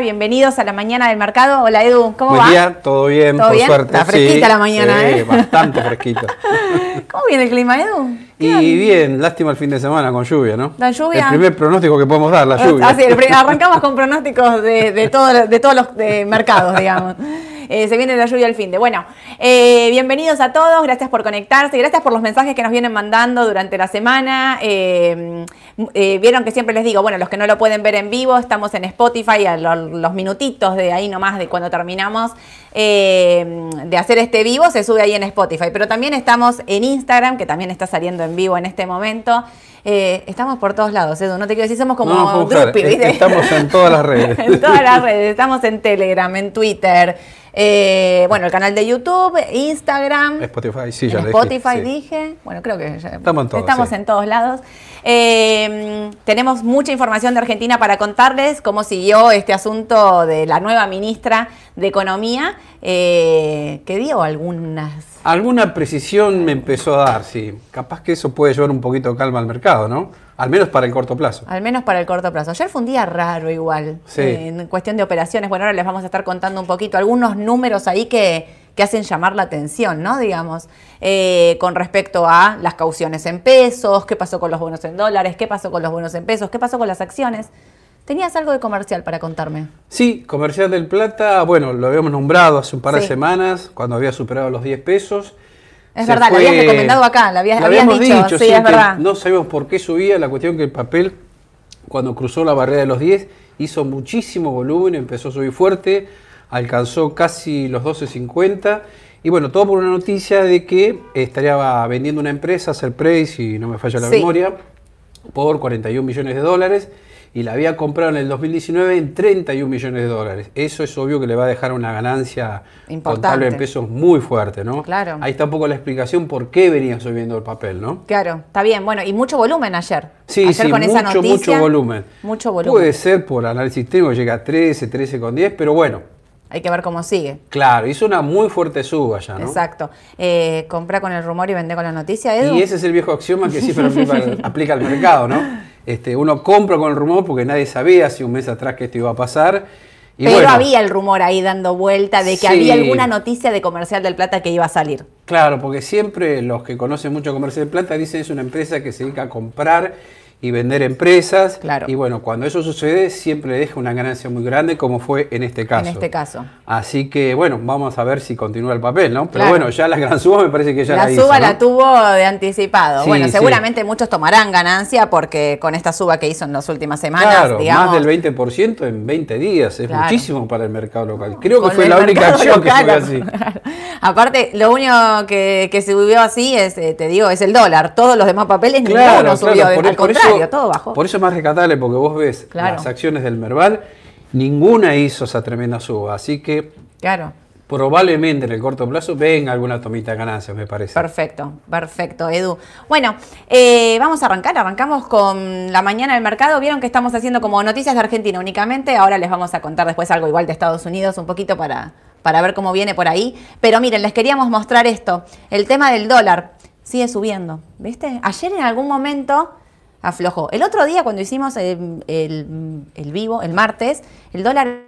bienvenidos a la mañana del mercado. Hola Edu, ¿cómo Buen va? día, todo bien, ¿Todo por bien? suerte. Está fresquita sí, la mañana, sí, ¿eh? bastante fresquito. ¿Cómo viene el clima, Edu? y bien, lástima el fin de semana con lluvia, ¿no? La lluvia. El primer pronóstico que podemos dar, la lluvia. Pri- arrancamos con pronósticos de, de, todo- de todos los de mercados, digamos. Eh, se viene la lluvia al fin de. Bueno, eh, bienvenidos a todos, gracias por conectarse, gracias por los mensajes que nos vienen mandando durante la semana. Eh, eh, Vieron que siempre les digo, bueno, los que no lo pueden ver en vivo, estamos en Spotify a lo- los minutitos de ahí nomás de cuando terminamos eh, de hacer este vivo, se sube ahí en Spotify. Pero también estamos en Instagram, que también está saliendo en vivo en este momento. Eh, estamos por todos lados, Edu, no te quiero decir, somos como No Drupi. Estamos en todas las redes. en todas las redes, estamos en Telegram, en Twitter, eh, bueno, el canal de YouTube, Instagram. Spotify, sí, ya Spotify dije, sí. dije. Bueno, creo que ya Estamos en todos, estamos sí. en todos lados. Eh, tenemos mucha información de Argentina para contarles cómo siguió este asunto de la nueva ministra de Economía, eh, que dio algunas Alguna precisión me empezó a dar, sí. Capaz que eso puede llevar un poquito de calma al mercado, ¿no? Al menos para el corto plazo. Al menos para el corto plazo. Ayer fue un día raro igual, Sí. en cuestión de operaciones. Bueno, ahora les vamos a estar contando un poquito algunos números ahí que, que hacen llamar la atención, ¿no? Digamos, eh, con respecto a las cauciones en pesos, qué pasó con los bonos en dólares, qué pasó con los bonos en pesos, qué pasó con las acciones. Tenías algo de comercial para contarme. Sí, Comercial del Plata, bueno, lo habíamos nombrado hace un par de Sí. semanas, cuando había superado los 10 pesos. Es Se verdad, lo habías recomendado acá, lo habías- habíamos dicho, sí, es verdad. No sabíamos por qué subía, la cuestión que el papel, cuando cruzó la barrera de los 10, hizo muchísimo volumen, empezó a subir fuerte, alcanzó casi los 12.50. Y bueno, todo por una noticia de que estaría vendiendo una empresa, Serpray, si no me falla la Sí. memoria, por 41 millones de dólares y la había comprado en el 2019 en 31 millones de dólares. Eso es obvio que le va a dejar una ganancia Importante. contable en pesos muy fuerte, ¿no? Claro. Ahí está un poco la explicación por qué venía subiendo el papel, ¿no? Claro, está bien. Bueno, y mucho volumen ayer. Sí, ayer sí, con mucho, esa noticia, mucho volumen. Mucho volumen. Puede ser por análisis técnico, llega a 13, 13 con 10, pero bueno, Hay que ver cómo sigue. claro, hizo una muy fuerte suba ya, ¿no? Exacto. Eh, compra con el rumor y vende con la noticia, Edu. Y ese es el viejo axioma que siempre aplica al mercado, ¿no? Este, uno compra con el rumor porque nadie sabía hace un mes atrás que esto iba a pasar. Y Pero bueno, había el rumor ahí dando vuelta de que Sí. había alguna noticia de Comercial del Plata que iba a salir. Claro, porque siempre los que conocen mucho Comercio de Plata dicen es una empresa que se dedica a comprar y vender empresas. Claro. Y bueno, cuando eso sucede siempre deja una ganancia muy grande como fue en este caso. En este caso. Así que bueno, vamos a ver si continúa el papel, ¿no? Pero Claro. bueno, ya la gran suba me parece que ya la, la hizo, suba ¿no? la tuvo de anticipado. Sí, bueno, sí. seguramente muchos tomarán ganancia porque con esta suba que hizo en las últimas semanas, Claro, digamos. más del 20% en 20 días, es muchísimo para el mercado local. Creo que fue la única acción que fue así. Aparte, lo único que, que subió así es, eh, te digo, es el dólar. Todos los demás papeles Claro, ninguno subió. claro, por, al por contrario, eso, todo bajó. Por eso es más rescatable, porque vos ves Claro. las acciones del Merval, ninguna hizo esa tremenda suba. Así que Claro. probablemente en el corto plazo venga alguna tomita de ganancias, me parece. Perfecto, perfecto, Edu. Bueno, eh, vamos a arrancar, arrancamos con la mañana del mercado. Vieron que estamos haciendo como noticias de Argentina únicamente, ahora les vamos a contar después algo igual de Estados Unidos, un poquito para, para ver cómo viene por ahí. Pero miren, les queríamos mostrar esto, el tema del dólar sigue subiendo, ¿viste? Ayer en algún momento aflojó. El otro día cuando hicimos el, el- el vivo, el martes, el dólar...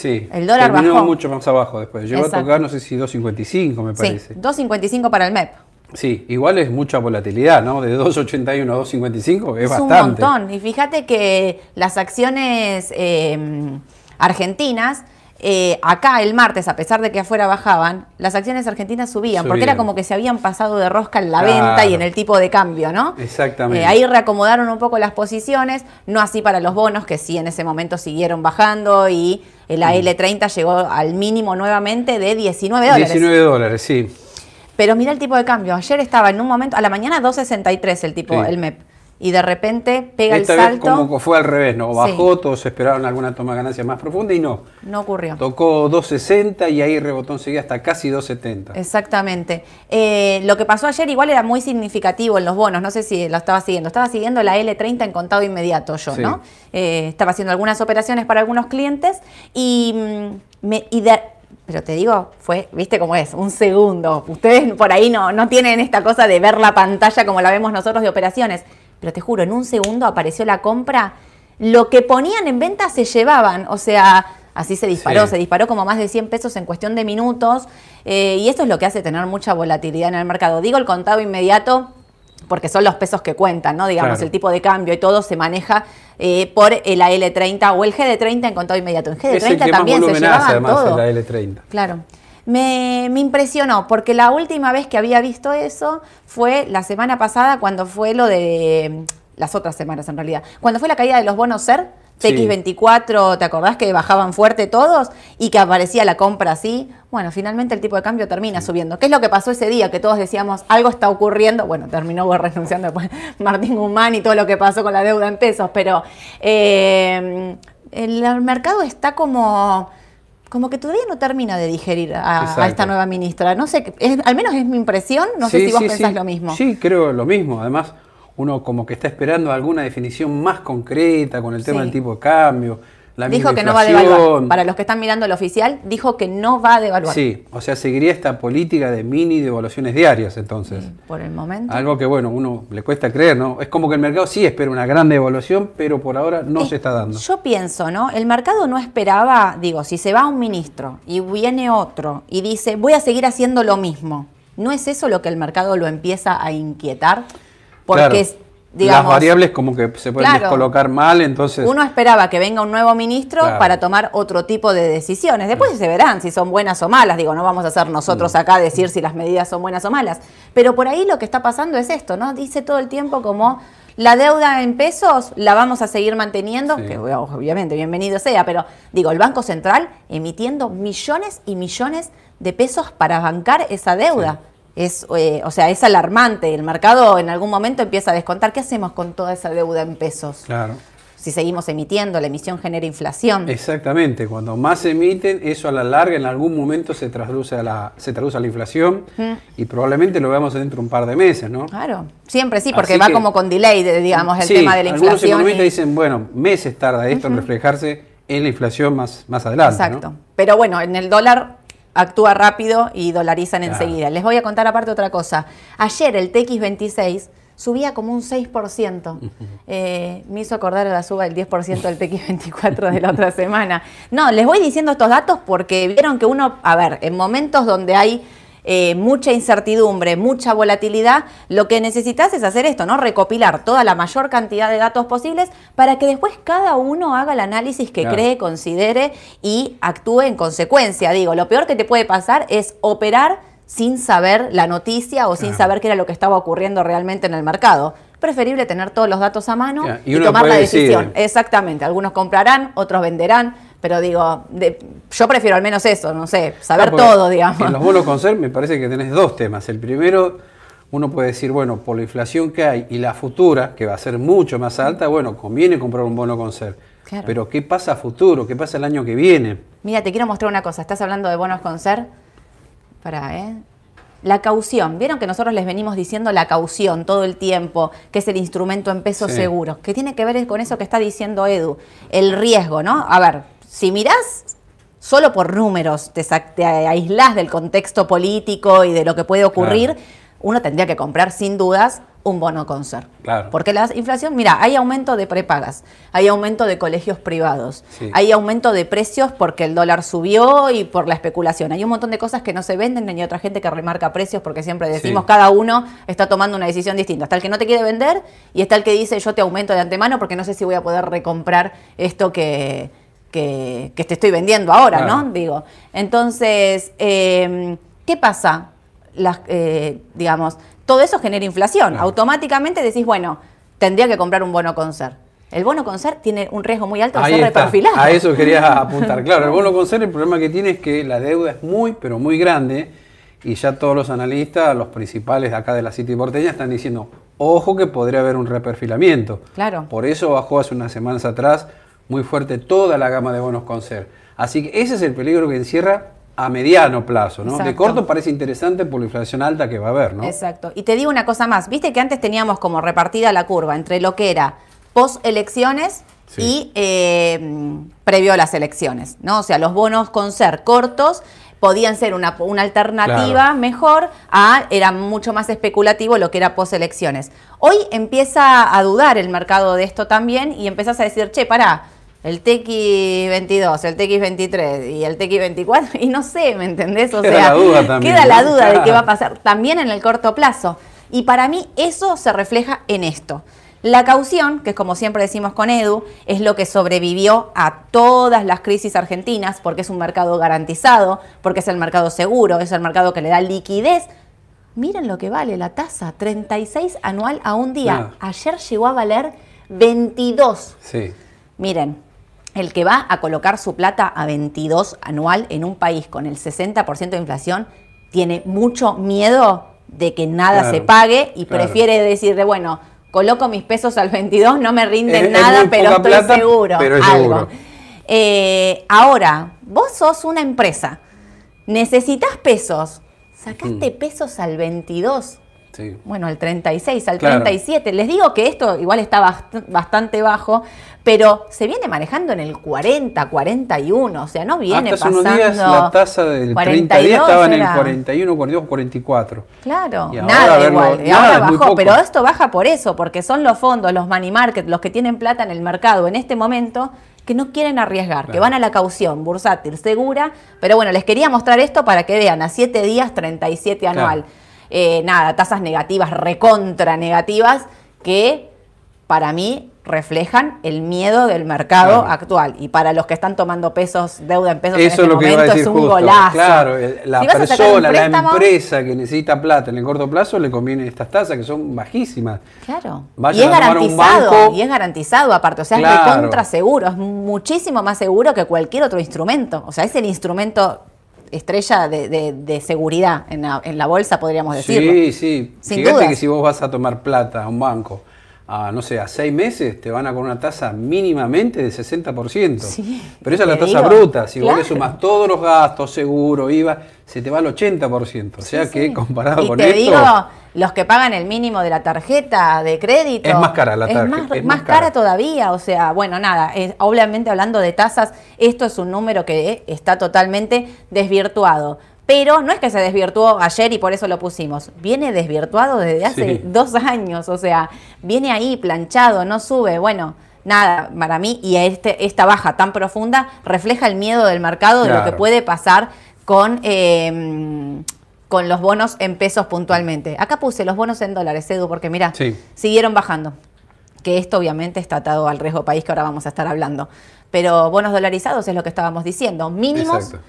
Sí, El dólar terminó bajó. mucho más abajo después. Llegó Exacto. a tocar, no sé si 2.55 me Sí, parece. 2.55 para el MEP. Sí, igual es mucha volatilidad, ¿no? De 2.81 a 2.55 es, Es un bastante. montón. Y fíjate que las acciones eh, argentinas, eh, acá el martes, a pesar de que afuera bajaban, las acciones argentinas subían, porque era como que se habían pasado de rosca en la Claro. venta y en el tipo de cambio, ¿no? Exactamente. Eh, ahí reacomodaron un poco las posiciones, no así para los bonos, que sí en ese momento siguieron bajando y el AL30 llegó al mínimo nuevamente de 19 dólares. 19 dólares, sí. Pero mira el tipo de cambio. Ayer estaba en un momento, a la mañana 2.63 el tipo, Sí. el MEP. Y de repente pega Esta el vez salto. como fue al revés, ¿no? Bajó, Sí. todos esperaron alguna toma de ganancia más profunda y no. No ocurrió. Tocó 2.60 y ahí rebotó enseguida hasta casi 2.70. Exactamente. Eh, lo que pasó ayer igual era muy significativo en los bonos, no sé si lo estaba siguiendo. Estaba siguiendo la L30 en contado inmediato yo, Sí. ¿no? Eh, estaba haciendo algunas operaciones para algunos clientes y, mm, me, y de- pero te digo, fue, viste cómo es, un segundo. Ustedes por ahí no, no tienen esta cosa de ver la pantalla como la vemos nosotros de operaciones, pero te juro, en un segundo apareció la compra. Lo que ponían en venta se llevaban, o sea, así se disparó, Sí. se disparó como más de 100 pesos en cuestión de minutos eh, y esto es lo que hace tener mucha volatilidad en el mercado. Digo el contado inmediato porque son los pesos que cuentan, ¿no? Digamos, Claro. el tipo de cambio y todo se maneja eh, por el AL30 o el GD30 en contado inmediato. En Es el GD30 que más también se volumen hace llevaban además todo. la L30. Claro. Me, me impresionó porque la última vez que había visto eso fue la semana pasada cuando fue lo de las otras semanas en realidad, cuando fue la caída de los bonos SER, Sí. TX24, ¿te acordás que bajaban fuerte todos y que aparecía la compra así? Bueno, finalmente el tipo de cambio termina subiendo. ¿Qué es lo que pasó ese día? Que todos decíamos, algo está ocurriendo. Bueno, terminó renunciando después Martín Guzmán y todo lo que pasó con la deuda en pesos, pero eh, el mercado está como como que todavía no termina de digerir a, a esta nueva ministra. No sé, es- al menos es mi impresión, no sé Sí, si vos sí, pensás sí. lo mismo. Sí, creo lo mismo. Además, uno como que está esperando alguna definición más concreta con el tema del tipo de cambio, la dijo que no va a devaluar. Para los que están mirando el oficial, dijo que no va a devaluar. Sí, o sea, seguiría esta política de mini devaluaciones diarias entonces. Por el momento. Algo que, bueno, uno le cuesta creer, ¿no? Es como que el mercado sí espera una gran devaluación, pero por ahora no Es- se está dando. Yo pienso, ¿no? El mercado no esperaba, digo, si se va un ministro y viene otro y dice, voy a seguir haciendo lo mismo, ¿no es eso lo que el mercado lo empieza a inquietar? Porque, Claro, digamos, las variables como que se pueden Claro. descolocar mal, entonces... Uno esperaba que venga un nuevo ministro Claro. para tomar otro tipo de decisiones. Después se verán si son buenas o malas. Digo, no vamos a hacer nosotros acá decir si las medidas son buenas o malas. Pero por ahí lo que está pasando es esto, ¿no? Dice todo el tiempo como la deuda en pesos la vamos a seguir manteniendo, Sí. que obviamente bienvenido sea, pero digo, el Banco Central emitiendo millones y millones de pesos para bancar esa deuda. Es, eh, o sea, es alarmante. El mercado en algún momento empieza a descontar. ¿Qué hacemos con toda esa deuda en pesos? Claro. si seguimos emitiendo, la emisión genera inflación. Exactamente, cuando más emiten, eso a la larga en algún momento se traduce a la, se traduce a la inflación y probablemente lo veamos dentro de un par de meses, ¿no? Claro, siempre sí, porque Así va que- como con delay, de- digamos, el Sí, tema de la algunos inflación. economistas y- dicen, bueno, meses tarda esto en reflejarse en la inflación más, más adelante. ¿no? Exacto. Pero bueno, en el dólar actúa rápido y dolarizan Claro. enseguida. Les voy a contar aparte otra cosa. Ayer el TX26 subía como un 6%. Eh, me hizo acordar a la suba del 10% del TX24 de la otra semana. No, les voy diciendo estos datos porque vieron que uno, a ver, en momentos donde hay eh, mucha incertidumbre, mucha volatilidad, lo que necesitas es hacer esto, ¿no? Recopilar toda la mayor cantidad de datos posibles para que después cada uno haga el análisis que Claro. cree, considere y actúe en consecuencia. Digo, lo peor que te puede pasar es operar sin saber la noticia o sin Claro. saber qué era lo que estaba ocurriendo realmente en el mercado. Preferible tener todos los datos a mano Claro, y tomar la decisión. Exactamente. Algunos comprarán, otros venderán, pero digo, de- yo prefiero al menos eso, no sé, saber Ah, todo, digamos. En los bonos con ser me parece que tenés dos temas. El primero, uno puede decir, bueno, por la inflación que hay y la futura, que va a ser mucho más alta, bueno, conviene comprar un bono con ser. Claro. Pero ¿qué pasa a futuro? ¿Qué pasa el año que viene? Mira, te quiero mostrar una cosa. Estás hablando de bonos con ser. Para, ¿eh? La caución. Vieron que nosotros les venimos diciendo la caución todo el tiempo, que es el instrumento en pesos Sí. seguros, que tiene que ver con eso que está diciendo Edu, el riesgo, ¿no? A ver, si mirás solo por números, te, te aislás del contexto político y de lo que puede ocurrir, Claro. uno tendría que comprar sin dudas un bono con ser. Claro. Porque la inflación, mira, hay aumento de prepagas, hay aumento de colegios privados, Sí. hay aumento de precios porque el dólar subió y por la especulación. Hay un montón de cosas que no se venden, ni otra gente que remarca precios porque siempre decimos Sí. cada uno está tomando una decisión distinta. Está el que no te quiere vender y está el que dice yo te aumento de antemano porque no sé si voy a poder recomprar esto que, que, que te estoy vendiendo ahora, Claro. ¿no? Digo. Entonces, eh, ¿qué pasa? Las, eh, digamos, todo eso genera inflación. Claro. Automáticamente decís, bueno, tendría que comprar un bono con ser. El bono con ser tiene un riesgo muy alto de Ahí ser está. reperfilado. A eso quería apuntar. Claro, el bono con ser, el problema que tiene es que la deuda es muy, pero muy grande y ya todos los analistas, los principales de acá de la City porteña, están diciendo, ojo que podría haber un reperfilamiento. Claro. Por eso bajó hace unas semanas atrás muy fuerte toda la gama de bonos con ser. Así que ese es el peligro que encierra a mediano plazo, ¿no? De corto parece interesante por la inflación alta que va a haber, ¿no? Exacto. Y te digo una cosa más, viste que antes teníamos como repartida la curva entre lo que era post elecciones Sí. y eh, previo a las elecciones, ¿no? O sea, los bonos con ser cortos podían ser una, una alternativa Claro. mejor a, era mucho más especulativo lo que era post elecciones. Hoy empieza a dudar el mercado de esto también y empezás a decir, che, pará, el TX22, el TX23 y el TX24, y no sé, ¿me entendés? O Queda sea, la duda también, queda la duda de qué va a pasar también en el corto plazo. Y para mí eso se refleja en esto. La caución, que es como siempre decimos con Edu, es lo que sobrevivió a todas las crisis argentinas, porque es un mercado garantizado, porque es el mercado seguro, es el mercado que le da liquidez. Miren lo que vale la tasa, 36 anual a un día. Ayer llegó a valer 22. Sí. Miren, el que va a colocar su plata a 22 anual en un país con el 60% de inflación tiene mucho miedo de que nada Claro, se pague y claro. prefiere decirle, bueno, coloco mis pesos al 22, no me rinden Es- nada, pero estoy plata, seguro. pero es algo. seguro. Eh, ahora, vos sos una empresa, necesitas pesos, sacaste pesos al 22. Sí. Bueno, al 36, al Claro. 37. Les digo que esto igual está bast- bastante bajo, pero se viene manejando en el 40, 41. O sea, no viene Hasta hace pasando. unos días la tasa del 30 42 días estaba en el era. 41, 42, 44. Claro, ahora nada verlo- igual. Y nada, ahora bajó, poco. pero esto baja por eso, porque son los fondos, los money market, los que tienen plata en el mercado en este momento que no quieren arriesgar, que van a la caución bursátil segura. Pero bueno, les quería mostrar esto para que vean a 7 días 37 anual. Claro. Eh, nada, tasas negativas, recontra negativas, que para mí reflejan el miedo del mercado Claro. actual. Y para los que están tomando pesos, deuda en pesos Eso en este es lo que iba a momento, decir es un justo. golazo. Claro, la Si persona, la empresa que necesita plata en el corto plazo le conviene estas tasas que son bajísimas. Claro. Vayan y es a tomar un garantizado, banco. y es garantizado aparte, o sea, es Claro. recontra seguro, es muchísimo más seguro que cualquier otro instrumento. O sea, es el instrumento estrella de, de- de seguridad en la, en la bolsa, podríamos decirlo. Sí, sí. Sin Fíjate dudas. que si vos vas a tomar plata a un banco a, no sé, a seis meses, te van a con una tasa mínimamente de 60%. Sí, Pero esa es la tasa bruta. Si vos claro. le sumas todos los gastos, seguro, IVA, se te va al 80%. O sea Sí, que sí. comparado y con te esto... digo, los que pagan el mínimo de la tarjeta de crédito. Es más cara la es tarjeta, más, es más más cara. cara. todavía. O sea, bueno, nada. es- obviamente hablando de tasas, esto es un número que está totalmente desvirtuado. Pero no es que se desvirtuó ayer y por eso lo pusimos. Viene desvirtuado desde hace Sí. dos años. O sea, viene ahí planchado, no sube. Bueno. Nada, para mí, y este, esta baja tan profunda refleja el miedo del mercado de lo que puede pasar con, eh, con los bonos en pesos puntualmente. Acá puse los bonos en dólares, Edu, porque mira, Sí. siguieron bajando. Que esto obviamente está atado al riesgo país que ahora vamos a estar hablando. Pero bonos dolarizados es lo que estábamos diciendo. Mínimos. Exacto.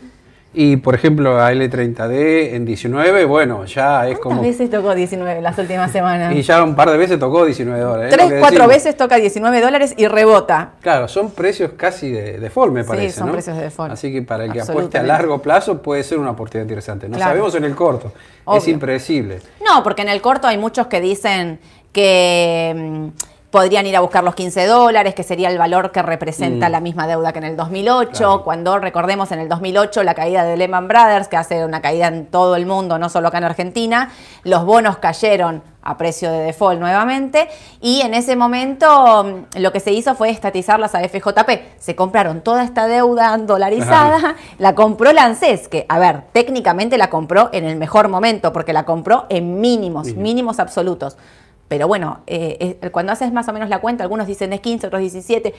Y por ejemplo, a L30D en 19, bueno, ya es ¿Cuántas como. veces tocó 19 las últimas semanas? Y ya un par de veces tocó 19 dólares. Tres, cuatro veces toca 19 dólares y rebota. Claro, son precios casi de default, me Sí, parece. son ¿no? precios de default. Así que para el que apueste a largo plazo puede ser una oportunidad interesante. No Claro. sabemos en el corto, es impredecible. No, porque en el corto hay muchos que dicen que mm, podrían ir a buscar los 15 dólares, que sería el valor que representa Mm. la misma deuda que en el 2008, Claro. cuando recordemos en el 2008 la caída de Lehman Brothers, que hace una caída en todo el mundo, no solo acá en Argentina, los bonos cayeron a precio de default nuevamente y en ese momento mm, lo que se hizo fue estatizar las AFJP. Se compraron toda esta deuda dolarizada, la compró la ANSES, que a ver, técnicamente la compró en el mejor momento porque la compró en mínimos, Mínimo. mínimos absolutos. Pero bueno, eh, eh, cuando haces más o menos la cuenta, algunos dicen es 15, otros 17,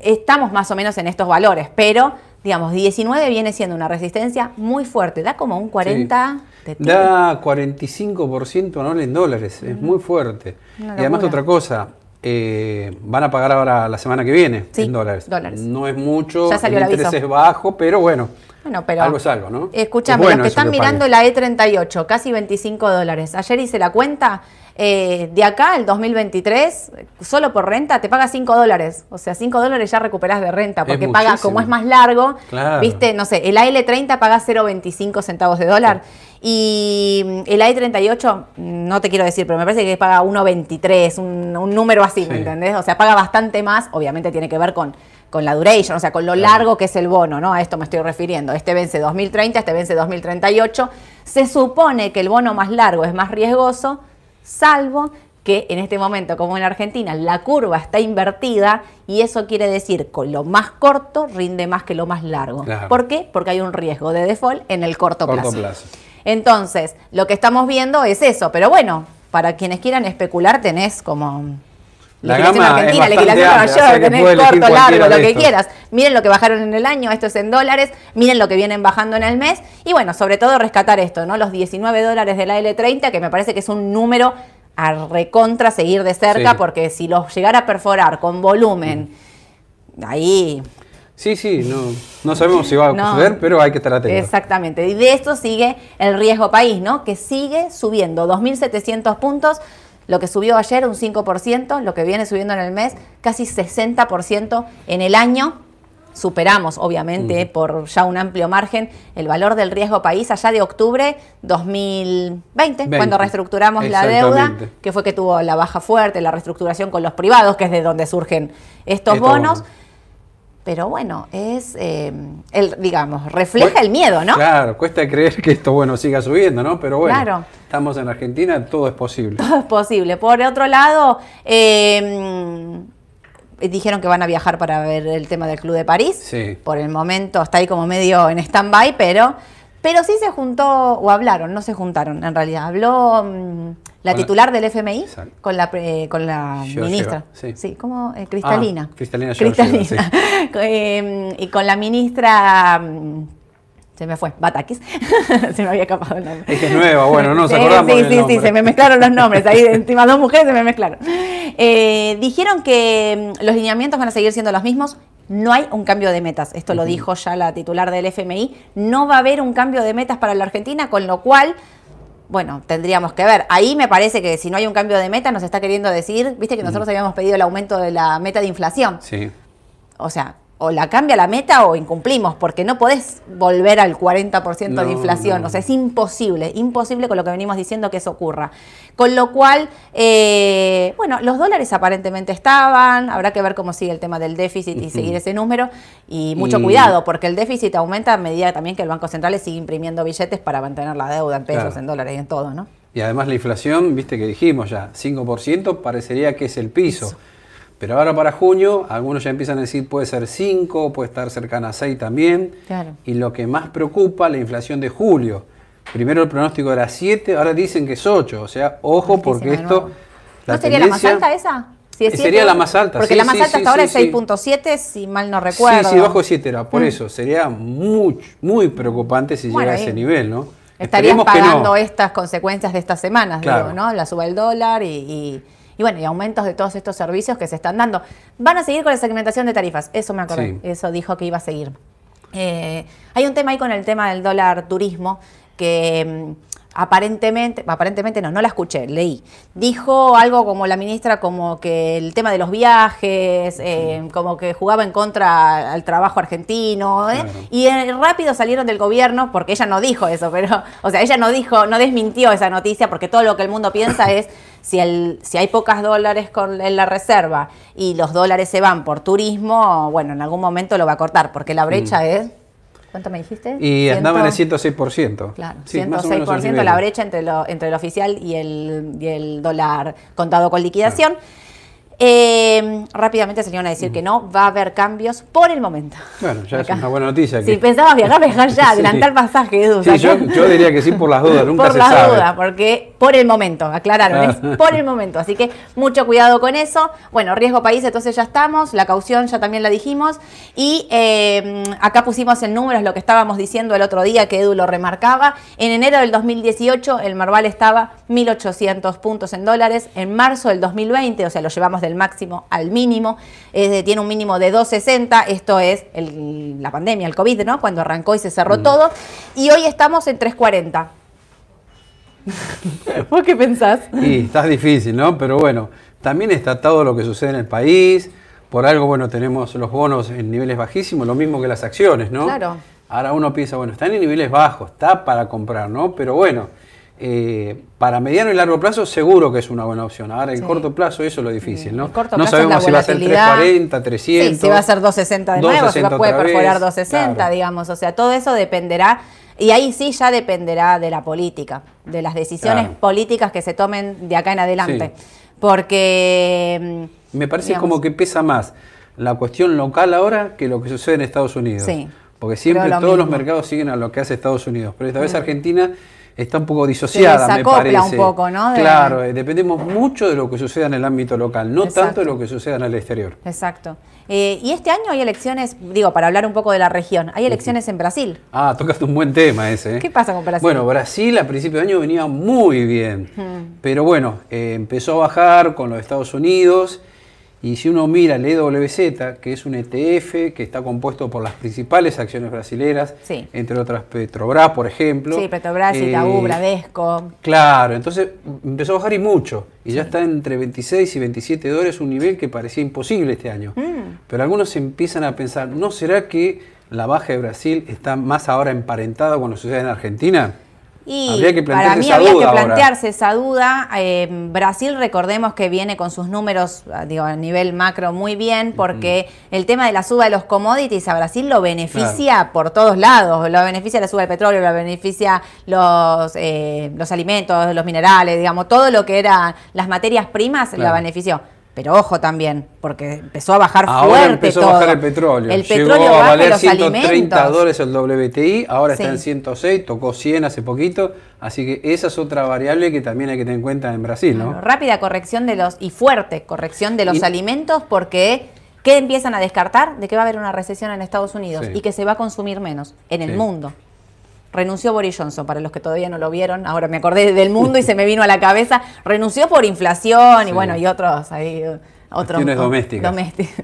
estamos más o menos en estos valores, pero digamos, 19 viene siendo una resistencia muy fuerte, da como un 40 de tiro. Da 45% anual en dólares, es muy fuerte. Y además otra cosa, eh, van a pagar ahora la semana que viene Sí, en dólares. dólares. No es mucho, Ya salió el el interés aviso. es bajo, pero bueno, Bueno, pero algo es algo, ¿no? Escúchame, Es bueno los que están que mirando la E38, casi 25 dólares. Ayer hice la cuenta, eh, de acá al 2023, solo por renta, te paga 5 dólares. O sea, 5 dólares ya recuperas de renta, porque paga, como es más largo, viste, no sé, el AL30 paga 0,25 centavos de dólar. Y el AI38, no te quiero decir, pero me parece que paga 1,23, un, un, número así, ¿me entendés? O sea, paga bastante más, obviamente tiene que ver con, con la duration, o sea, con lo largo que es el bono, ¿no? A esto me estoy refiriendo. Este vence 2030, este vence 2038. Se supone que el bono más largo es más riesgoso, salvo que en este momento, como en Argentina, la curva está invertida y eso quiere decir que lo más corto rinde más que lo más largo. ¿Por qué? Porque hay un riesgo de default en el corto, plazo. Entonces, lo que estamos viendo es eso, pero bueno, para quienes quieran especular tenés como la gama Argentina, legislación Nueva York, tenés corto, largo, lo que quieras. Miren lo que bajaron en el año, esto es en dólares, miren lo que vienen bajando en el mes. Y bueno, sobre todo rescatar esto, ¿no? Los 19 dólares de la L30, que me parece que es un número a recontra seguir de cerca, porque si los llegara a perforar con volumen, ahí Sí, sí, no, no sabemos si va a suceder, pero hay que estar atentos. Exactamente. Y de esto sigue el riesgo país, ¿no? Que sigue subiendo 2.700 puntos lo que subió ayer un 5%, lo que viene subiendo en el mes casi 60% en el año. Superamos, obviamente, por ya un amplio margen, el valor del riesgo país allá de octubre 2020, cuando reestructuramos la deuda, que fue que tuvo la baja fuerte, la reestructuración con los privados, que es de donde surgen estos bonos pero bueno, es, eh, el, digamos, refleja el miedo, ¿no? Claro, cuesta creer que esto, bueno, siga subiendo, ¿no? Pero bueno, estamos en Argentina, todo es posible. Todo es posible. Por otro lado, em, dijeron que van a viajar para ver el tema del Club de París. Sí. Por el momento está ahí como medio en stand-by, pero, pero sí se juntó, o hablaron, no se juntaron en realidad. Habló... Mm, la titular del FMI con la, con la ministra. sí. ¿cómo? Eh, Cristalina. Ah, Cristalina. Cristalina. Em, y con la ministra... Mm, se me fue, Batakis. se me había escapado el nombre. Es que es nueva, bueno, no nos acordamos. Sí, sí, sí, se me mezclaron los nombres. Ahí, encima dos mujeres se me mezclaron. Eh, dijeron que mm, los lineamientos van a seguir siendo los mismos. No hay un cambio de metas. Esto lo dijo ya la titular del FMI. No va a haber un cambio de metas para la Argentina, con lo cual bueno, tendríamos que ver. Ahí me parece que si no hay un cambio de meta, nos está queriendo decir, viste que nosotros habíamos pedido el aumento de la meta de inflación. Sí. O sea, o la cambia la meta o incumplimos, porque no podés volver al 40% de inflación. O sea, es imposible, imposible con lo que venimos diciendo que eso ocurra. Con lo cual, eh, bueno, los dólares aparentemente estaban, habrá que ver cómo sigue el tema del déficit y seguir ese número. Y mucho cuidado, porque el déficit aumenta a medida también que el Banco Central sigue imprimiendo billetes para mantener la deuda en pesos, en dólares y en todo, ¿no? Y además la inflación, viste que dijimos ya, 5% parecería que es el piso. Pero ahora para junio, algunos ya empiezan a decir puede ser 5, puede estar cercana a 6 también. Y lo que más preocupa, la inflación de julio. Primero el pronóstico era 7, ahora dicen que es 8. O sea, ojo porque esto... ¿No sería la más alta esa? sería la más alta. Porque la más alta hasta ahora es 6.7, si mal no recuerdo. Sí, sí, bajo 7 era. Por mm. eso, sería muy, muy preocupante si llega a ese nivel, ¿no? Estarías pagando estas consecuencias de estas semanas, digo, ¿no? La suba del dólar y y bueno, y aumentos de todos estos servicios que se están dando. Van a seguir con la segmentación de tarifas, eso me acuerdo, eso dijo que iba a seguir. Eh, hay un tema ahí con el tema del dólar turismo que mm, aparentemente, aparentemente no, no la escuché, leí. Dijo algo como la ministra, como que el tema de los viajes, eh, como que jugaba en contra al trabajo argentino, ¿eh? y rápido salieron del gobierno, porque ella no dijo eso, pero, o sea, ella no dijo, no desmintió esa noticia, porque todo lo que el mundo piensa es si, el, si hay pocas dólares con, en la reserva y los dólares se van por turismo, bueno, en algún momento lo va a cortar, porque la brecha mm. es ¿Cuánto me dijiste? Y andaba en el 106%. Claro, 106% la brecha entre, lo, entre el oficial y el, y el dólar contado con liquidación. Eh, rápidamente iban a decir que no, va a haber cambios por el momento. Bueno, ya es una buena noticia. Si pensabas viajar, viajar ya, adelantar pasaje, Edu. Sí, yo, diría que sí por las dudas, nunca por se las dudas, porque por el momento, aclararon, es por el momento. Así que mucho cuidado con eso. Bueno, riesgo país, entonces ya estamos, la caución ya también la dijimos. Y eh, acá pusimos en números lo que estábamos diciendo el otro día, que Edu lo remarcaba. En enero del 2018 el Marval estaba 1.800 puntos en dólares. En marzo del 2020, o sea, lo llevamos de del máximo al mínimo, tiene un mínimo de 2,60, esto es la pandemia, el COVID, ¿no? Cuando arrancó y se cerró mm. todo, y hoy estamos en 3,40. ¿Vos qué pensás? Y está difícil, ¿no? Pero bueno, también está todo lo que sucede en el país. Por algo, bueno, tenemos los bonos en niveles bajísimos, lo mismo que las acciones, ¿no? Claro. Ahora uno piensa, bueno, están en niveles bajos, está para comprar, ¿no? Pero bueno, eh, para mediano y largo plazo seguro que es una buena opción. Ahora, en Sí. corto plazo, eso es lo difícil, ¿no? Corto no plazo es sabemos si va a ser volatilidad. 340, 300. Sí, si va a ser 260 de nuevo, si va, 260 puede perforar 260, claro. digamos. O sea, todo eso dependerá, y ahí sí ya dependerá de la política, de las decisiones Claro. políticas que se tomen de acá en adelante. Sí. Porque... mm, Me parece digamos, como que pesa más la cuestión local ahora que lo que sucede en Estados Unidos. Sí, Porque siempre lo todos los mismo. Mercados siguen a lo que hace Estados Unidos. Pero esta vez Argentina está un poco disociada, me parece. un poco, ¿no? De- Claro, eh, dependemos mucho de lo que suceda en el ámbito local, no Exacto. tanto de lo que suceda en el exterior. Exacto. Eh, y este año hay elecciones, digo, para hablar un poco de la región, hay elecciones en Brasil. Ah, tocaste un buen tema ese. ¿eh? ¿Qué pasa con Brasil? Bueno, Brasil a principio de año venía muy bien, Hmm. pero bueno, eh, empezó a bajar con los Estados Unidos y si uno mira el EWZ, que es un ETF que está compuesto por las principales acciones brasileras, Sí. entre otras Petrobras, por ejemplo. Sí, Petrobras, eh, Itaú, Bradesco. Claro, entonces empezó a bajar y mucho. Y ya está entre 26 y 27 dólares, un nivel que parecía imposible este año. Mm. Pero algunos empiezan a pensar, ¿no será que la baja de Brasil está más ahora emparentada con lo que sucede en Argentina? Y Habría que para mí esa había duda que ahora. plantearse esa duda. Eh, Brasil, recordemos que viene con sus números, ah, digo, a nivel macro muy bien, porque el tema de la suba de los commodities a Brasil lo beneficia por todos lados. Lo beneficia la suba del petróleo, lo beneficia los, eh, los alimentos, los minerales, digamos, todo lo que eran las materias primas la Claro. benefició. Pero ojo también, porque empezó a bajar Ahora fuerte empezó todo. a bajar el petróleo. El Llegó petróleo a valer los 130 alimentos. dólares el WTI, ahora Sí. está en 106, tocó 100 hace poquito. Así que esa es otra variable que también hay que tener en cuenta en Brasil, ¿no? Rápida corrección de los y fuerte corrección de los Y- alimentos porque ¿qué empiezan a descartar? De que va a haber una recesión en Estados Unidos Sí. y que se va a consumir menos en el Sí. mundo. Renunció Boris Johnson, para los que todavía no lo vieron, ahora me acordé del mundo y se me vino a la cabeza. Renunció por inflación y bueno, y otros ahí. Otros, Cuestiones domésticas. domésticas.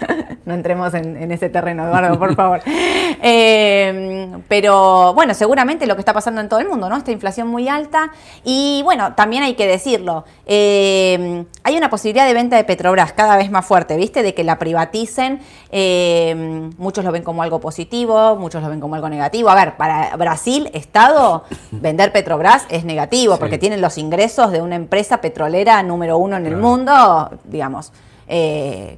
no entremos en, en ese terreno, Eduardo, por favor. Eh, pero bueno, seguramente lo que está pasando en todo el mundo, ¿no? Esta inflación muy alta. Y bueno, también hay que decirlo, eh, hay una posibilidad de venta de Petrobras cada vez más fuerte, ¿viste? De que la privaticen. Eh, muchos lo ven como algo positivo, muchos lo ven como algo negativo. A ver, para Brasil, Estado, vender Petrobras es negativo Sí. porque tienen los ingresos de una empresa petrolera número uno en el Claro. mundo, digamos. Eh,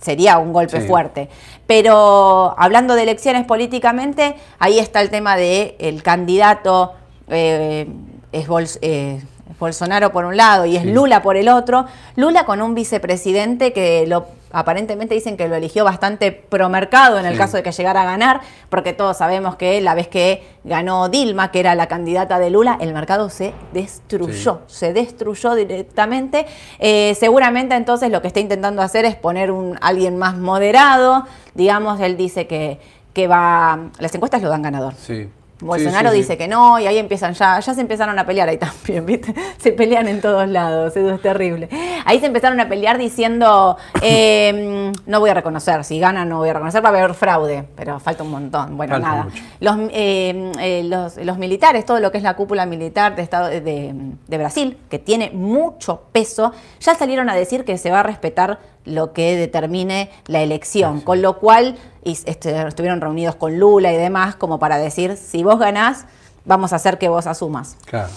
sería un golpe Sí. fuerte. Pero hablando de elecciones políticamente, ahí está el tema de el candidato eh, es eh, Bolsonaro por un lado y es Sí. Lula por el otro. Lula con un vicepresidente que lo aparentemente dicen que lo eligió bastante promercado en el Sí. caso de que llegara a ganar, porque todos sabemos que la vez que ganó Dilma, que era la candidata de Lula, el mercado se destruyó, se destruyó directamente. Eh, seguramente entonces lo que está intentando hacer es poner un alguien más moderado, digamos, él dice que, que va, las encuestas lo dan ganador. Sí. Bolsonaro Sí, sí, sí. dice que no, y ahí empiezan ya, ya se empezaron a pelear ahí también, ¿viste? Se pelean en todos lados, eso es terrible. Ahí se empezaron a pelear diciendo, eh, no voy a reconocer, si ganan no voy a reconocer, va a haber fraude, pero falta un montón. Bueno, Falta nada. mucho. Los, eh, eh, los, los militares, todo lo que es la cúpula militar de, Estado, de, de Brasil, que tiene mucho peso, ya salieron a decir que se va a respetar lo que determine la elección, con lo cual y, este, estuvieron reunidos con Lula y demás como para decir, si vos ganás, vamos a hacer que vos asumas. Claro.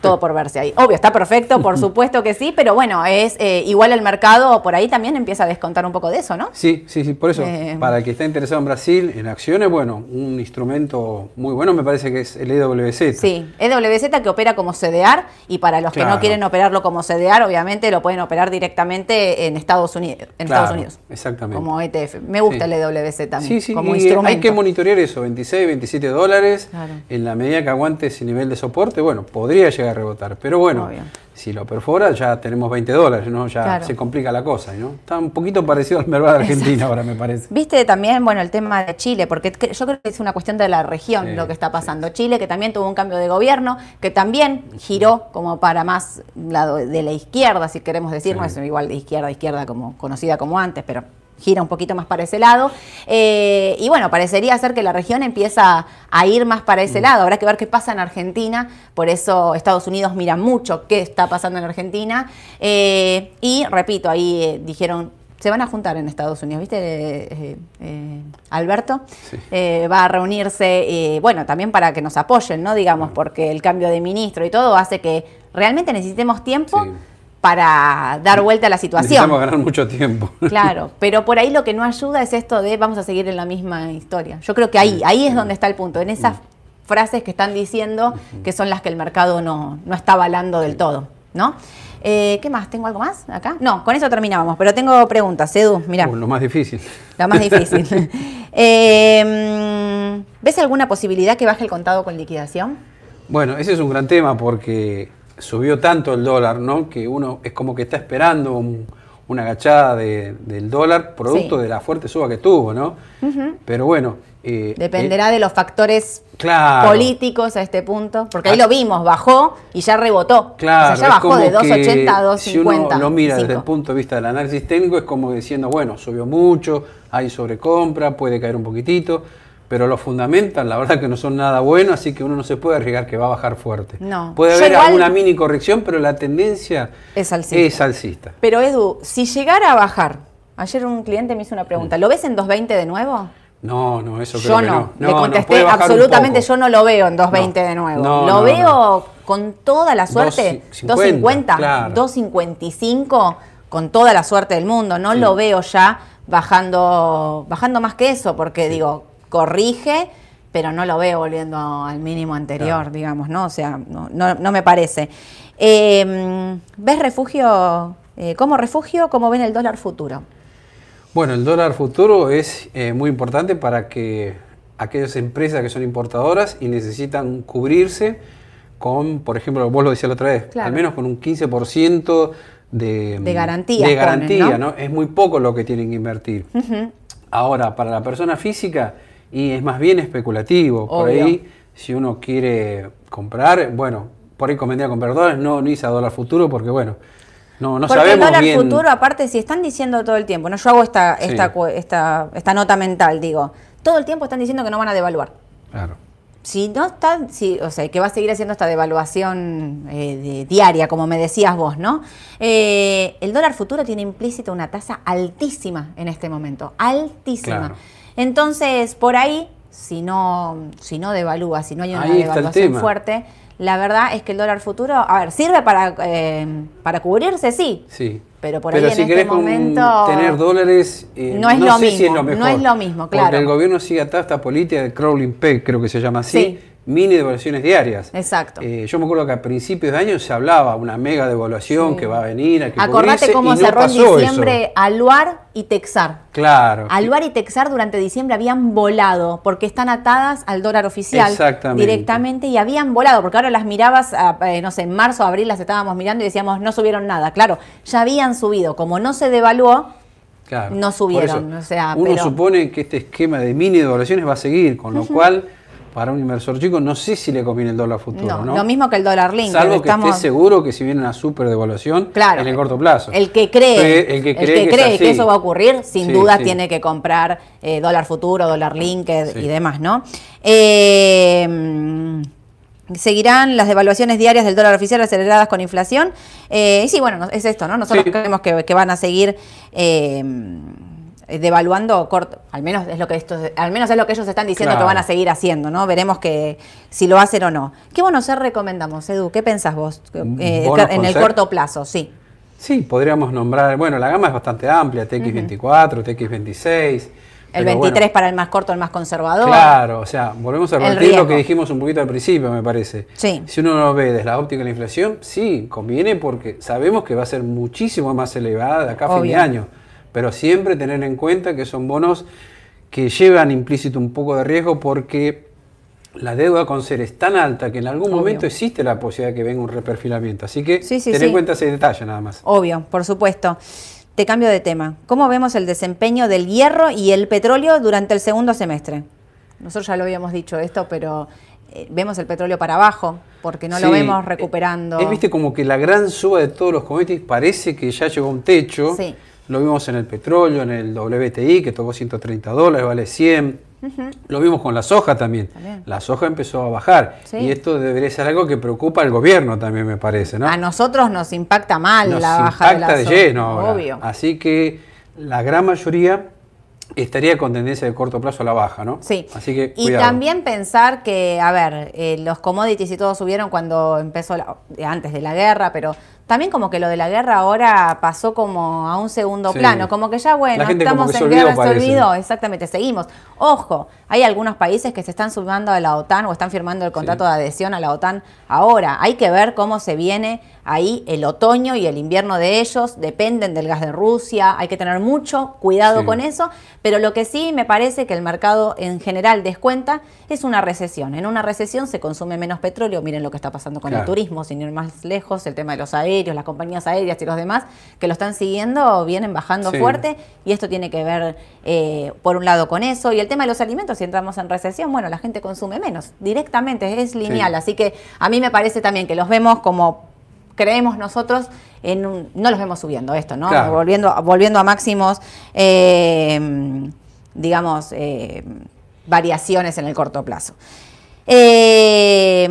Todo por verse ahí. Obvio, está perfecto, por supuesto que sí, pero bueno, es eh, igual el mercado por ahí también empieza a descontar un poco de eso, ¿no? Sí, sí, sí, por eso, Eh, para el que está interesado en Brasil, en acciones, bueno, un instrumento muy bueno me parece que es el EWZ. Sí, EWZ que opera como CDR y para los que no quieren operarlo como CDR, obviamente lo pueden operar directamente en Estados Unidos. En Claro, Estados Unidos exactamente. Como ETF. Me gusta Sí. el EWZ también. Sí, sí, como y instrumento. hay que monitorear eso, 26, 27 dólares, Claro. en la medida que aguante ese nivel de soporte, bueno, podría llegar a rebotar, pero bueno, Obvio. si lo perfora ya tenemos 20 dólares, ¿no? Ya Claro. se complica la cosa, ¿no? Está un poquito parecido al mercado de Argentina ahora, me parece. Viste también, bueno, el tema de Chile, porque yo creo que es una cuestión de la región Sí, lo que está pasando. Chile, que también tuvo un cambio de gobierno, que también giró como para más lado de la izquierda, si queremos decir, Sí. no es igual de izquierda a izquierda como conocida como antes, pero gira un poquito más para ese lado. Eh, y bueno, parecería ser que la región empieza a ir más para ese mm. lado. Habrá que ver qué pasa en Argentina. Por eso Estados Unidos mira mucho qué está pasando en Argentina. Eh, y repito, ahí dijeron se van a juntar en Estados Unidos, ¿viste? Eh, eh, Alberto eh, va a reunirse, bueno, también para que nos apoyen, ¿no? Digamos, porque el cambio de ministro y todo hace que realmente necesitemos tiempo. Para dar vuelta a la situación. Necesitamos ganar mucho tiempo. Claro, pero por ahí lo que no ayuda es esto de vamos a seguir en la misma historia. Yo creo que ahí, ahí es donde está el punto, en esas frases que están diciendo que son las que el mercado no, no está avalando del todo, ¿no? Eh, ¿Qué más? ¿Tengo algo más acá? No, con eso terminábamos, pero tengo preguntas. Edu, mira. lo más difícil. Lo más difícil. Em, ¿Ves alguna posibilidad que baje el contado con liquidación? Bueno, ese es un gran tema porque subió tanto el dólar, ¿no? Que uno es como que está esperando una agachada del dólar, producto de la fuerte suba que tuvo, ¿no? Pero bueno, eh, Dependerá de los factores políticos a este punto, porque ahí ah. lo vimos, bajó y ya rebotó. Claro, ya bajó de 2,80 a 2,50. Si uno lo mira desde el punto de vista del análisis técnico, es como diciendo, bueno, subió mucho, hay sobrecompra, puede caer un poquitito, pero lo fundamental, la verdad que no son nada buenos, así que uno no se puede arriesgar que va a bajar fuerte. No. Puede haber alguna mini corrección, pero la tendencia es alcista. es alcista. Pero Edu, si llegara a bajar, ayer un cliente me hizo una pregunta, ¿lo ves en 2.20 de nuevo? No, no, eso creo yo no. no. Le contesté absolutamente, yo no lo veo en 2.20 de nuevo. lo veo con toda la suerte, 2.50, 2.55, con toda la suerte del mundo. No lo veo ya bajando, bajando más que eso, porque digo, corrige, pero no lo veo volviendo al mínimo anterior, digamos, ¿no? O sea, no, no, me parece. Em, ¿Ves refugio, eh, como refugio, cómo ven el dólar futuro? Bueno, el dólar futuro es eh, muy importante para que aquellas empresas que son importadoras y necesitan cubrirse con, por ejemplo, vos lo decías la otra vez, al menos con un 15% de, de garantía. De garantía, ¿no? Es muy poco lo que tienen que invertir. Ahora, para la persona física, y es más bien especulativo. Por ahí, si uno quiere comprar, bueno, por ahí convendría comprar dólares, no ni a dólar futuro, porque bueno, no, no Porque el dólar futuro, aparte, si están diciendo todo el tiempo, no yo hago esta, esta, esta, esta nota mental, digo, todo el tiempo están diciendo que no van a devaluar. Claro. Si no están, si, o sea, que va a seguir haciendo esta devaluación eh, diaria, como me decías vos, ¿no? Eh, el dólar futuro tiene implícita una tasa altísima en este momento, altísima. Entonces, por ahí, si no, si no devalúa, si no hay una devaluación fuerte, la verdad es que el dólar futuro, a ver, sirve para, eh, para cubrirse, sí. Sí. Pero por ahí en si este momento. Tener dólares. Eh, no es lo mismo. no es lo mismo, claro. Porque el gobierno sigue atada esta política de crawling peg, creo que se llama así. Sí mini devaluaciones diarias. Exacto. Eh, yo me acuerdo que a principios de año se hablaba una mega devaluación que va a venir, a que Acordate cómo cerró en diciembre Aluar y Texar. Claro. Aluar y Texar durante diciembre habían volado porque están atadas al dólar oficial directamente y habían volado, porque ahora las mirabas, eh, no sé, en marzo, abril las estábamos mirando y decíamos, no subieron nada. Claro, ya habían subido. Como no se devaluó, no subieron. o sea, uno supone que este esquema de mini devaluaciones va a seguir, con lo cual para un inversor chico, no sé si le conviene el dólar futuro. No, lo mismo que el dólar link. Salvo que esté seguro que si viene una super devaluación en el corto plazo. El que cree, el que cree, que, eso va a ocurrir, sin duda tiene que comprar eh, dólar futuro, dólar link y demás, ¿no? Eh, seguirán las devaluaciones diarias del dólar oficial aceleradas con inflación. Eh, y sí, bueno, es esto, ¿no? Nosotros creemos que, van a seguir eh, devaluando corto, al menos es lo que esto, al menos es lo que ellos están diciendo que van a seguir haciendo, ¿no? Veremos que si lo hacen o no. ¿Qué bonos ser recomendamos, Edu? ¿Qué pensás vos eh, en el corto plazo? Sí. Sí, podríamos nombrar, bueno, la gama es bastante amplia, TX24, TX26. El 23 para el más corto, el más conservador. Claro, o sea, volvemos a repetir lo que dijimos un poquito al principio, me parece. Sí. Si uno lo ve desde la óptica de la inflación, sí, conviene porque sabemos que va a ser muchísimo más elevada de acá a fin de año pero siempre tener en cuenta que son bonos que llevan implícito un poco de riesgo porque la deuda con ser es tan alta que en algún momento existe la posibilidad de que venga un reperfilamiento. Así que sí, en cuenta ese detalle nada más. Obvio, por supuesto. Te cambio de tema. ¿Cómo vemos el desempeño del hierro y el petróleo durante el segundo semestre? Nosotros ya lo habíamos dicho esto, pero eh, vemos el petróleo para abajo porque no lo vemos recuperando. Es, viste como que la gran suba de todos los commodities parece que ya llegó a un techo. Sí lo vimos en el petróleo, en el WTI, que tocó 130 dólares, vale 100. Lo vimos con la soja también. La soja empezó a bajar. Y esto debería ser algo que preocupa al gobierno también, me parece. ¿no? A nosotros nos impacta mal la baja de la de lleno Obvio. Así que la gran mayoría estaría con tendencia de corto plazo a la baja, ¿no? Sí. Así que y también pensar que, a ver, eh, los commodities y todo subieron cuando empezó antes de la guerra, pero también como que lo de la guerra ahora pasó como a un segundo plano, como que ya bueno, estamos en guerra, se olvidó, exactamente, seguimos. Ojo, hay algunos países que se están sumando a la OTAN o están firmando el contrato de adhesión a la OTAN ahora. Hay que ver cómo se viene ahí el otoño y el invierno de ellos, dependen del gas de Rusia, hay que tener mucho cuidado con eso, pero lo que sí me parece que el mercado en general descuenta es una recesión. En una recesión se consume menos petróleo, miren lo que está pasando con el turismo, sin ir más lejos, el tema de los aéreos, las compañías aéreas y los demás que lo están siguiendo vienen bajando fuerte y esto tiene que ver eh, por un lado con eso y el tema de los alimentos, si entramos en recesión, bueno, la gente consume menos, directamente, es lineal, así que a mí me parece también que los vemos como creemos nosotros en no los vemos subiendo esto, ¿no? Volviendo, volviendo a máximos, eh, digamos, eh, variaciones en el corto plazo. Eh,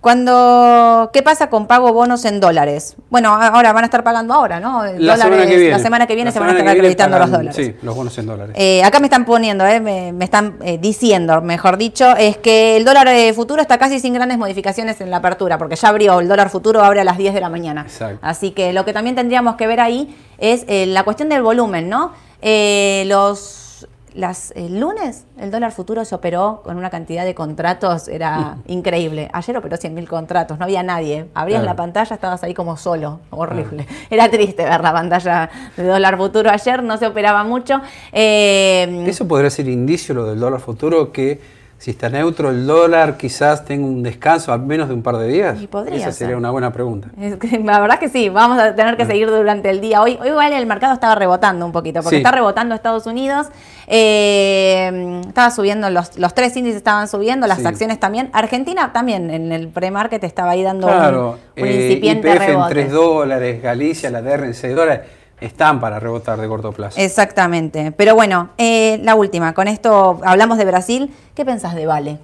cuando, ¿Qué pasa con pago bonos en dólares? Bueno, ahora van a estar pagando ahora, ¿no? La, semana, que viene. la semana que viene se van a estar acreditando los dólares. Sí, los bonos en dólares. Eh, acá me están poniendo, eh, me, están eh, diciendo, mejor dicho, es que el dólar futuro está casi sin grandes modificaciones en la apertura, porque ya abrió, el dólar futuro abre a las 10 de la mañana. Exacto. Así que lo que también tendríamos que ver ahí es la cuestión del volumen, ¿no? los las, el lunes el dólar futuro se operó con una cantidad de contratos, era increíble. Ayer operó 100.000 contratos, no había nadie. Abrías la pantalla, estabas ahí como solo, horrible. Era triste ver la pantalla de dólar futuro ayer, no se operaba mucho. Eh, Eso podría ser indicio lo del dólar futuro que si está neutro el dólar, quizás tenga un descanso al menos de un par de días. Y podría Esa sería una buena pregunta. la verdad que sí, vamos a tener que mm. seguir durante el día. Hoy, hoy igual el mercado estaba rebotando un poquito, porque está rebotando Estados Unidos, eh, estaba subiendo, los, tres índices estaban subiendo, las acciones también. Argentina también en el pre-market estaba ahí dando un, eh, incipiente IPF en 3 dólares, Galicia, la DR en 6 dólares están para rebotar de corto plazo. Exactamente. Pero bueno, eh, la última, con esto hablamos de Brasil. ¿Qué pensás de Vale?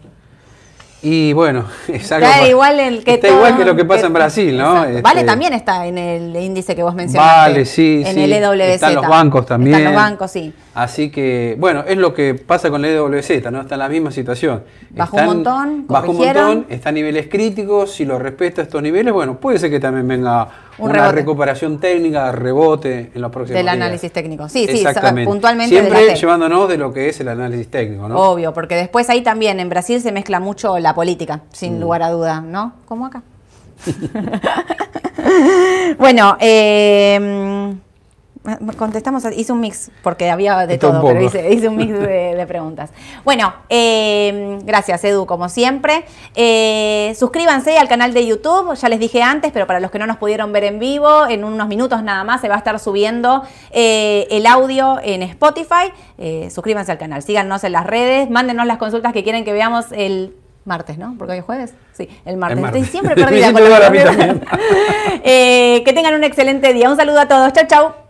Y bueno, es está igual el que está igual que lo que pasa en Brasil, ¿no? Este, vale también está en el índice que vos mencionaste. Vale, sí, en sí. el EWZ. Están los bancos también. Están los bancos, sí. Así que, bueno, es lo que pasa con el EWZ, ¿no? Está en la misma situación. Bajó un montón, Bajó un montón, está a niveles críticos, si lo respeta a estos niveles, bueno, puede ser que también venga una recuperación técnica, rebote en los próximos Del análisis técnico, sí, sí, puntualmente. Siempre llevándonos de lo que es el análisis técnico, ¿no? Obvio, porque después ahí también en Brasil se mezcla mucho la política, sin mm. lugar a duda, ¿no? Como acá. bueno, eh, contestamos, hice un mix, porque había de todo, pero hice, un mix de, preguntas. Bueno, eh, gracias Edu, como siempre. Eh, suscríbanse al canal de YouTube, ya les dije antes, pero para los que no nos pudieron ver en vivo, en unos minutos nada más se va a estar subiendo eh, el audio en Spotify. suscríbanse al canal, síganos en las redes, mándenos las consultas que quieren que veamos el Martes, ¿no? Porque hoy es jueves. Sí, el martes. Estoy siempre perdida con la Que tengan un excelente día. Un saludo a todos. Chau, chau.